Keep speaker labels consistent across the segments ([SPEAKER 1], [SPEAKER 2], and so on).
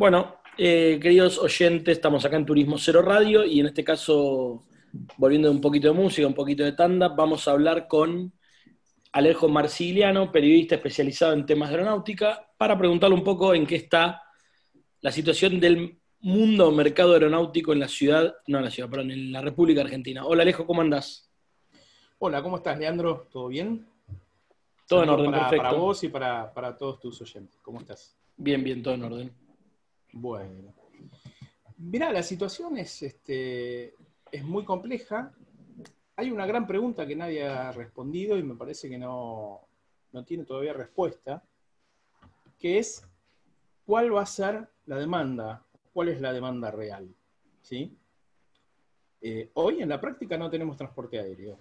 [SPEAKER 1] Bueno, eh, queridos oyentes, estamos acá en Turismo Cero Radio y en este caso, volviendo un poquito de música, un poquito de tanda, vamos a hablar con Alejo Marciliano, periodista especializado en temas de aeronáutica, para preguntarle un poco en qué está la situación del mundo mercado aeronáutico en la ciudad, no en la ciudad, perdón, en la República Argentina. Hola Alejo, ¿cómo andás?
[SPEAKER 2] Hola, ¿cómo estás, Leandro? ¿Todo bien?
[SPEAKER 1] Todo en orden,
[SPEAKER 2] para,
[SPEAKER 1] perfecto.
[SPEAKER 2] Para vos y para, para todos tus oyentes. ¿Cómo estás?
[SPEAKER 1] Bien, bien, todo en orden.
[SPEAKER 2] Bueno. Mirá, la situación es, este, es muy compleja. Hay una gran pregunta que nadie ha respondido y me parece que no, no tiene todavía respuesta, que es ¿cuál va a ser la demanda? ¿Cuál es la demanda real? ¿Sí? Eh, hoy en la práctica no tenemos transporte aéreo.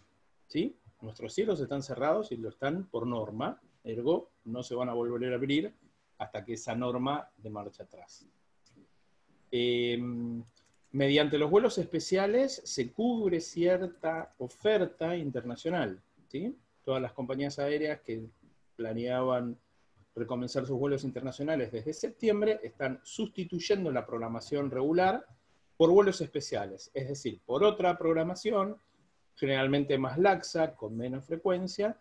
[SPEAKER 2] ¿sí? Nuestros cielos están cerrados y lo están por norma, ergo no se van a volver a abrir hasta que esa norma de marcha atrás. Eh, mediante los vuelos especiales se cubre cierta oferta internacional. Todas las compañías aéreas que planeaban recomenzar sus vuelos internacionales desde septiembre están sustituyendo la programación regular por vuelos especiales, es decir, por otra programación, generalmente más laxa, con menos frecuencia,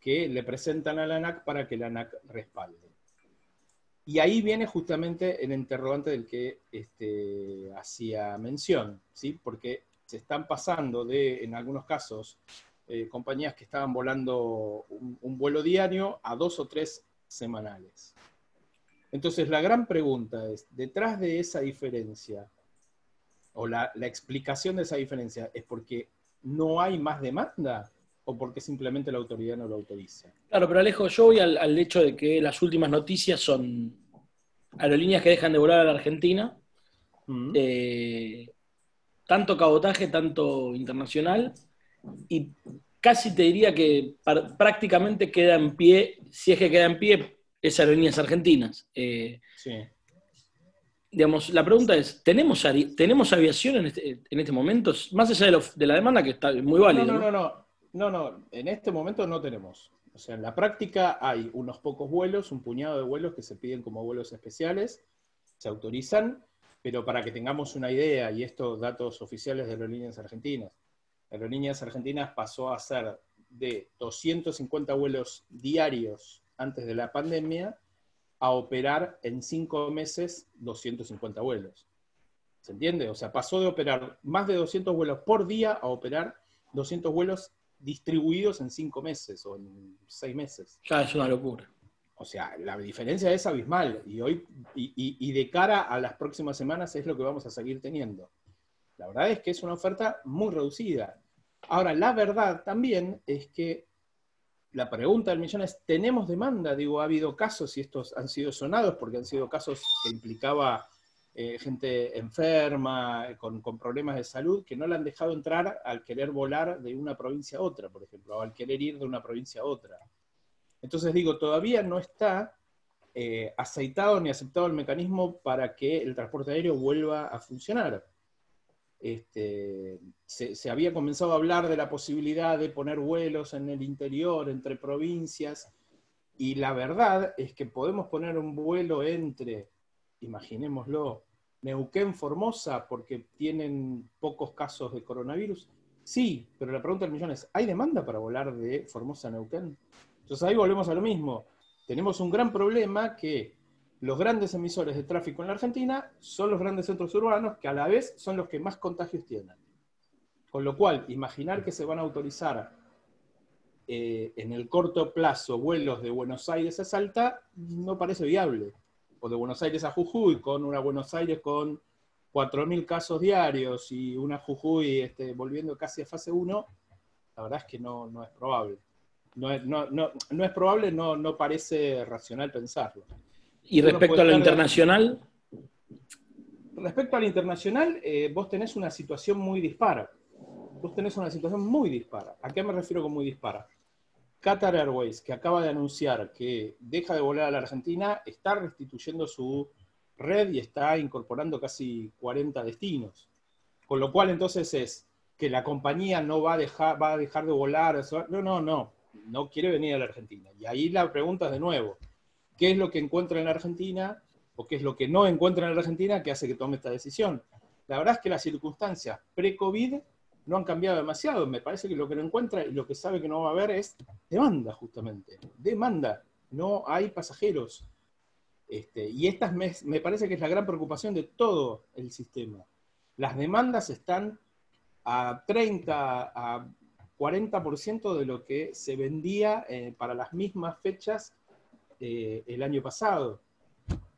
[SPEAKER 2] que le presentan a la ANAC para que la ANAC respalde. Y ahí viene justamente el interrogante del que este, hacía mención, ¿sí? porque se están pasando de, en algunos casos, eh, compañías que estaban volando un, vuelo diario a dos o tres semanales. Entonces, la gran pregunta es, detrás de esa diferencia, o la explicación de esa diferencia, ¿es porque no hay más demanda o porque simplemente la autoridad no lo autoriza.
[SPEAKER 1] Claro, pero Alejo, yo voy al, al, hecho de que las últimas noticias son aerolíneas que dejan de volar a la Argentina, mm. eh, tanto cabotaje, tanto internacional, y casi te diría que prácticamente queda en pie, si es que queda en pie, es aerolíneas argentinas. Eh,
[SPEAKER 2] sí.
[SPEAKER 1] Digamos, la pregunta es, ¿tenemos, ¿tenemos aviación en este, en este momento? Más allá de, lo, de, la demanda, que está muy válida.
[SPEAKER 2] No, no, no, no, no, no, en este momento no tenemos. O sea, en la práctica hay unos pocos vuelos, un puñado de vuelos que se piden como vuelos especiales, se autorizan, pero para que tengamos una idea, y estos datos oficiales de Aerolíneas Argentinas, Aerolíneas Argentinas pasó a ser de 250 vuelos diarios antes de la pandemia a operar en cinco meses 250 vuelos. ¿Se entiende? O sea, pasó de operar más de 200 vuelos por día a operar 200 vuelos distribuidos en cinco meses o en seis meses.
[SPEAKER 1] Ya es una locura.
[SPEAKER 2] O sea, la diferencia es abismal y, hoy, y, y, y, de cara a las próximas semanas es lo que vamos a seguir teniendo. La verdad es que es una oferta muy reducida. Ahora, la verdad también es que la pregunta del millón es, ¿tenemos demanda? Digo, ha habido casos, y estos han sido sonados, porque han sido casos que implicaba eh, gente enferma, con, con, problemas de salud, que no la han dejado entrar al querer volar de una provincia a otra, por ejemplo, o al querer ir de una provincia a otra. Entonces digo, todavía no está eh, aceitado ni aceptado el mecanismo para que el transporte aéreo vuelva a funcionar. Este, se, había comenzado a hablar de la posibilidad de poner vuelos en el interior, entre provincias, y la verdad es que podemos poner un vuelo entre, imaginémoslo, Neuquén, Formosa, porque tienen pocos casos de coronavirus. Sí, pero la pregunta del millón es, ¿hay demanda para volar de Formosa a Neuquén? Entonces ahí volvemos a lo mismo. Tenemos un gran problema que los grandes emisores de tráfico en la Argentina son los grandes centros urbanos, que a la vez son los que más contagios tienen. Con lo cual, imaginar que se van a autorizar eh, en el corto plazo vuelos de Buenos Aires a Salta no parece viable. O de Buenos Aires a Jujuy, con una Buenos Aires con 4.000 casos diarios y una Jujuy este, volviendo casi a fase 1, la verdad es que no, no es probable. No es, no, no, no es probable, no, no parece racional pensarlo.
[SPEAKER 1] ¿Y respecto a lo internacional?
[SPEAKER 2] Respecto al internacional, eh, vos tenés una situación muy dispara. Vos tenés una situación muy dispara. ¿A qué me refiero con muy dispara? Qatar Airways, que acaba de anunciar que deja de volar a la Argentina, está restituyendo su red y está incorporando casi 40 destinos. Con lo cual entonces es que la compañía no va a dejar, va a dejar de volar. No, no, no. No quiere venir a la Argentina. Y ahí la pregunta es de nuevo qué es lo que encuentra en la Argentina o qué es lo que no encuentra en la Argentina que hace que tome esta decisión. La verdad es que las circunstancias pre-COVID no han cambiado demasiado. Me parece que lo que no encuentra y lo que sabe que no va a haber es demanda, justamente. Demanda. No hay pasajeros. Este, y esta me, parece que es la gran preocupación de todo el sistema. Las demandas están a 30, a 40% de lo que se vendía eh, para las mismas fechas eh, el año pasado.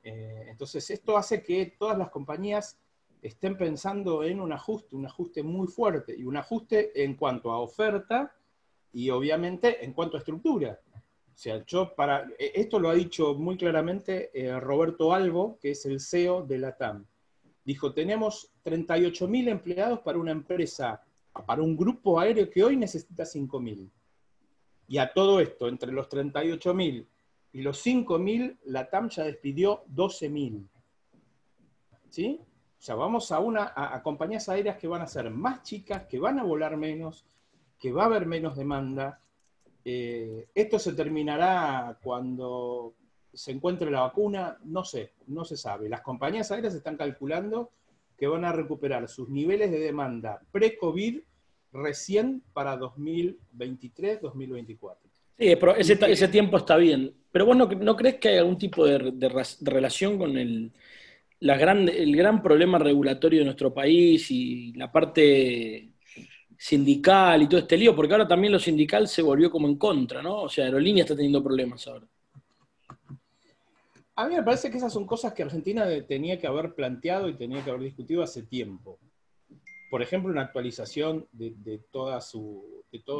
[SPEAKER 2] Eh, entonces, esto hace que todas las compañías estén pensando en un ajuste, un ajuste muy fuerte, y un ajuste en cuanto a oferta y obviamente en cuanto a estructura. O sea, yo para, esto lo ha dicho muy claramente Roberto Albo, que es el CEO de la TAM. Dijo, tenemos 38.000 empleados para una empresa para un grupo aéreo que hoy necesita 5.000. Y a todo esto, entre los 38.000 y los 5.000, la TAM ya despidió 12.000. ¿Sí? O sea, vamos a, una, a, compañías aéreas que van a ser más chicas, que van a volar menos, que va a haber menos demanda. Eh, esto se terminará cuando se encuentre la vacuna, no sé, no se sabe. Las compañías aéreas están calculando que van a recuperar sus niveles de demanda pre-COVID recién para 2023-2024.
[SPEAKER 1] Sí, pero ese, tiempo está bien. Pero vos no, crees que hay algún tipo de, relación con el, el gran problema regulatorio de nuestro país y la parte sindical y todo este lío? Porque ahora también lo sindical se volvió como en contra, ¿no? O sea, Aerolínea está teniendo problemas ahora.
[SPEAKER 2] A mí me parece que esas son cosas que Argentina tenía que haber planteado y tenía que haber discutido hace tiempo. Por ejemplo, una actualización de, de, todos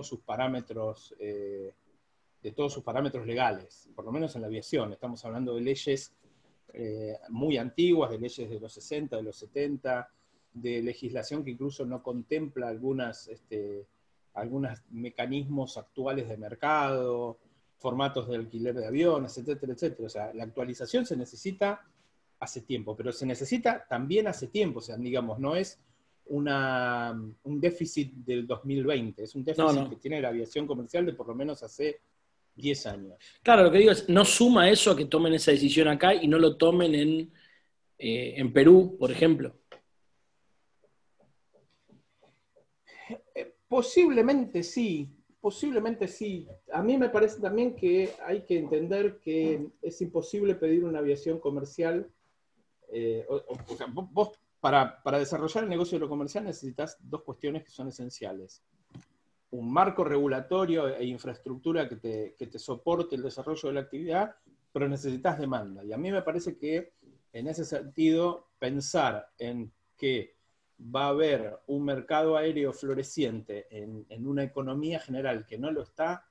[SPEAKER 2] sus parámetros, eh, de todos sus parámetros legales, por lo menos en la aviación. Estamos hablando de leyes eh, muy antiguas, de leyes de los 60, de los 70, de legislación que incluso no contempla algunas, este, algunos mecanismos actuales de mercado, formatos de alquiler de aviones, etcétera, etcétera. O sea, la actualización se necesita hace tiempo, pero se necesita también hace tiempo. O sea, digamos, no es una, un déficit del 2020, es un déficit que tiene la aviación comercial de por lo menos hace 10 años.
[SPEAKER 1] Claro, lo que digo es, no suma eso a que tomen esa decisión acá y no lo tomen en, eh, en Perú, por ejemplo.
[SPEAKER 2] Eh, posiblemente sí, Posiblemente sí. A mí me parece también que hay que entender que es imposible pedir una aviación comercial. Eh, vos, para, desarrollar el negocio de lo comercial necesitas dos cuestiones que son esenciales. Un marco regulatorio e infraestructura que te, que te soporte el desarrollo de la actividad, pero necesitas demanda. Y a mí me parece que en ese sentido, pensar en que va a haber un mercado aéreo floreciente en, una economía general que no lo está,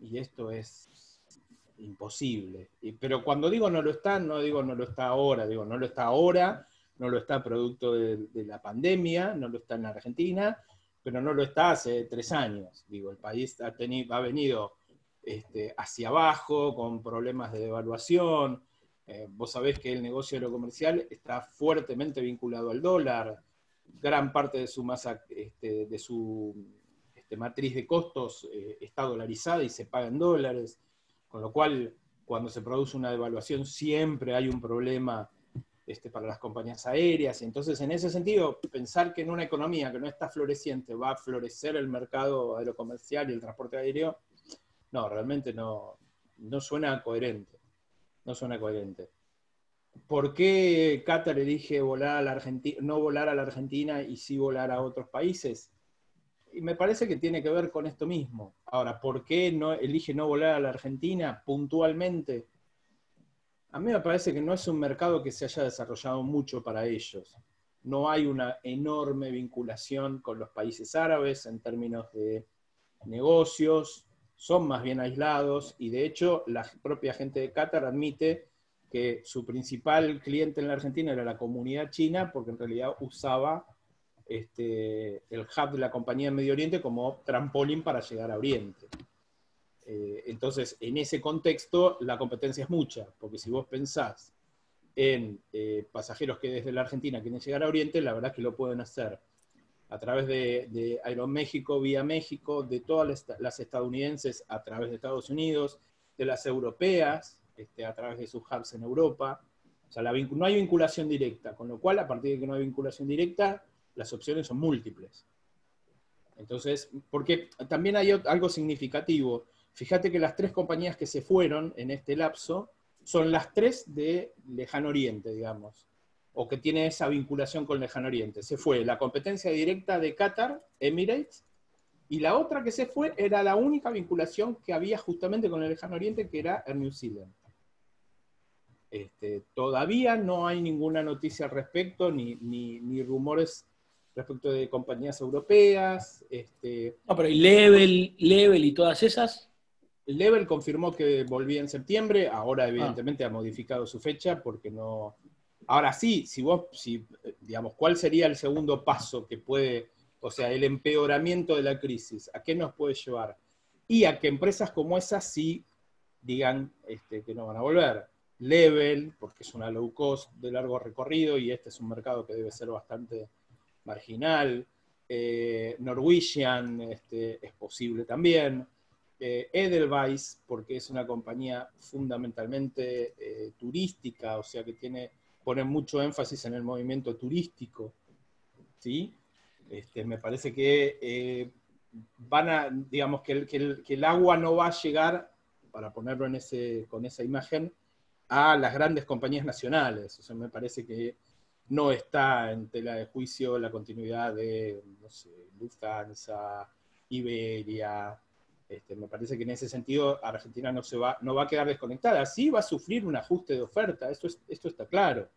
[SPEAKER 2] y esto es imposible. pero cuando digo no lo está, no digo no lo está ahora, digo no lo está ahora, no lo está producto de, la pandemia, no lo está en Argentina, pero no lo está hace tres años. Digo, el país ha, tenido, ha venido este, hacia abajo con problemas de devaluación. Eh, vos sabés que el negocio de lo comercial está fuertemente vinculado al dólar gran parte de su masa, este, de su este, matriz de costos eh, está dolarizada y se paga en dólares, con lo cual cuando se produce una devaluación siempre hay un problema este, para las compañías aéreas. Entonces, en ese sentido, pensar que en una economía que no está floreciente va a florecer el mercado aerocomercial y el transporte aéreo, no, realmente no, no suena coherente. No suena coherente. ¿Por qué Qatar elige volar a la Argentina, no volar a la Argentina y sí volar a otros países? Y me parece que tiene que ver con esto mismo. Ahora, ¿por qué no, elige no volar a la Argentina puntualmente? A mí me parece que no es un mercado que se haya desarrollado mucho para ellos. No hay una enorme vinculación con los países árabes en términos de negocios, son más bien aislados y de hecho la propia gente de Qatar admite que su principal cliente en la Argentina era la comunidad china, porque en realidad usaba este, el hub de la compañía en Medio Oriente como trampolín para llegar a Oriente. Eh, entonces, en ese contexto, la competencia es mucha, porque si vos pensás en eh, pasajeros que desde la Argentina quieren llegar a Oriente, la verdad es que lo pueden hacer a través de, Aeroméxico, vía México, de todas las estadounidenses a través de Estados Unidos, de las europeas, este, a través de sus hubs en Europa. O sea, no hay vinculación directa, con lo cual, a partir de que no hay vinculación directa, las opciones son múltiples. Entonces, porque también hay algo significativo. Fíjate que las tres compañías que se fueron en este lapso son las tres de Lejano Oriente, digamos, o que tiene esa vinculación con Lejano Oriente. Se fue la competencia directa de Qatar, Emirates, y la otra que se fue era la única vinculación que había justamente con el Lejano Oriente, que era el New Zealand. Este, todavía no hay ninguna noticia al respecto, ni, ni, rumores respecto de compañías europeas. Este,
[SPEAKER 1] no, pero ¿y Level, Level y todas esas?
[SPEAKER 2] Level confirmó que volvía en septiembre, ahora ah. evidentemente ha modificado su fecha porque no... Ahora sí, si vos, si, digamos, ¿cuál sería el segundo paso que puede, o sea, el empeoramiento de la crisis? ¿A qué nos puede llevar? Y a que empresas como esas sí digan este, que no van a volver. Level, porque es una low cost de largo recorrido y este es un mercado que debe ser bastante marginal. Eh, Norwegian este, es posible también. Eh, Edelweiss, porque es una compañía fundamentalmente eh, turística, o sea que tiene, pone mucho énfasis en el movimiento turístico. ¿sí? Este, me parece que van a, digamos, que el, que el, agua no va a llegar, para ponerlo en ese, con esa imagen, a las grandes compañías nacionales. O sea, me parece que no está en tela de juicio la continuidad de, no Lufthansa, Iberia. Este, me parece que en ese sentido Argentina no, se va, no va a quedar desconectada. Sí va a sufrir un ajuste de oferta, esto, esto está claro.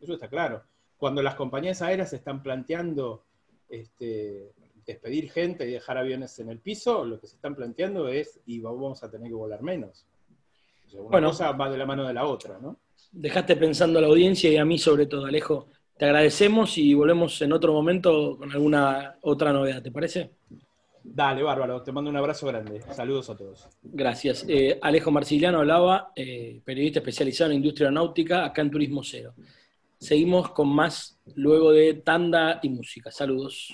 [SPEAKER 2] Eso está claro. Cuando las compañías aéreas están planteando este, despedir gente y dejar aviones en el piso, lo que se están planteando es, y vamos a tener que volar menos una bueno, cosa va de la mano de la otra, ¿no?
[SPEAKER 1] Dejaste pensando a la audiencia y a mí sobre todo, Alejo. Te agradecemos y volvemos en otro momento con alguna otra novedad, ¿te parece?
[SPEAKER 2] Dale, bárbaro, te mando un abrazo grande. Saludos a todos.
[SPEAKER 1] Gracias. Eh, Alejo Marciliano hablaba, eh, periodista especializado en industria náutica, acá en Turismo Cero. Seguimos con más luego de tanda y música. Saludos.